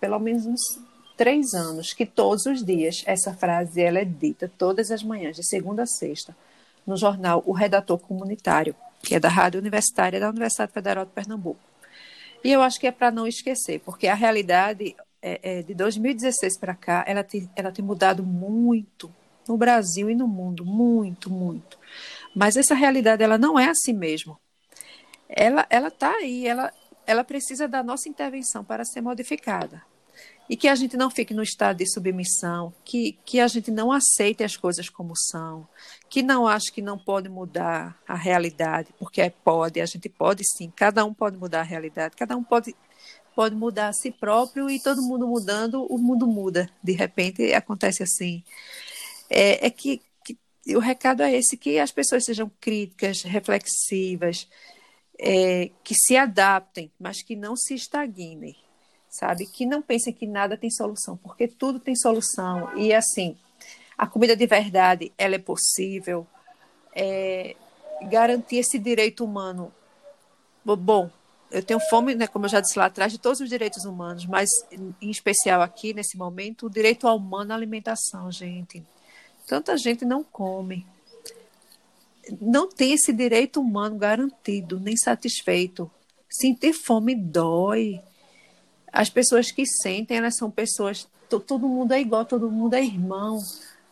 pelo menos uns três anos que todos os dias essa frase ela é dita todas as manhãs, de segunda a sexta, no jornal O Redator Comunitário, que é da Rádio Universitária da Universidade Federal de Pernambuco. E eu acho que é para não esquecer, porque a realidade é, é, de 2016 para cá, ela tem, ela tem mudado muito no Brasil e no mundo, muito, muito. Mas essa realidade ela não é assim mesmo. Ela está aí, ela ela precisa da nossa intervenção para ser modificada. E que a gente não fique no estado de submissão, que, que a gente não aceite as coisas como são, que não ache que não pode mudar a realidade, porque é pode, a gente pode sim, cada um pode mudar a realidade, cada um pode, pode mudar a si próprio e todo mundo mudando, o mundo muda. De repente acontece assim. É, é que, que o recado é esse, que as pessoas sejam críticas, reflexivas, é, que se adaptem, mas que não se estagnem sabe? Que não pensem que nada tem solução, porque tudo tem solução. E assim, a comida de verdade, ela é possível. É, garantir esse direito humano. Bom, eu tenho fome, né, como eu já disse lá atrás, de todos os direitos humanos, mas em especial aqui, nesse momento, o direito ao humano à alimentação, gente. Tanta gente não come. Não tem esse direito humano garantido, nem satisfeito. Sentir fome dói as pessoas que sentem, elas são pessoas, todo mundo é igual, todo mundo é irmão,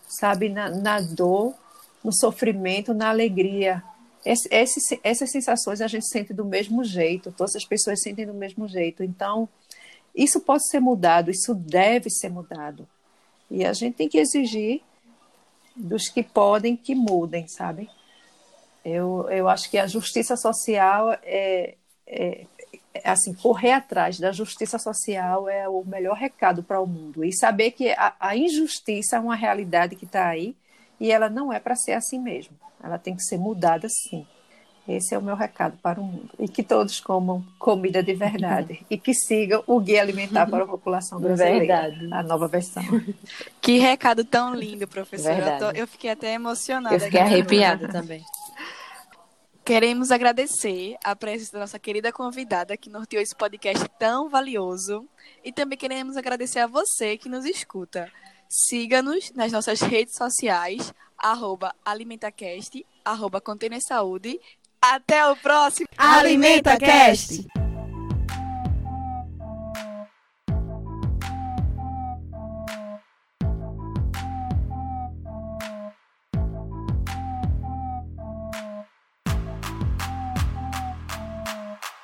sabe? Na, na dor, no sofrimento, na alegria. Esse, esse, essas sensações a gente sente do mesmo jeito, todas as pessoas sentem do mesmo jeito. Então, isso pode ser mudado, isso deve ser mudado. E a gente tem que exigir dos que podem que mudem, sabe? Eu, eu acho que a justiça social é, é, assim, correr atrás da justiça social é o melhor recado para o mundo. E saber que a, a injustiça é uma realidade que está aí e ela não é para ser assim mesmo. Ela tem que ser mudada sim. Esse é o meu recado para o mundo. E que todos comam comida de verdade. *laughs* e que sigam o Guia Alimentar para a População Brasileira. Verdade. A nova versão. Que recado tão lindo, professora. Eu, tô, eu, fiquei até emocionada. Eu fiquei arrepiada também. Queremos agradecer a presença da nossa querida convidada que norteou esse podcast tão valioso. E também queremos agradecer a você que nos escuta. Siga-nos nas nossas redes sociais, arroba alimentacast, arroba Saúde. Até o próximo AlimentaCast!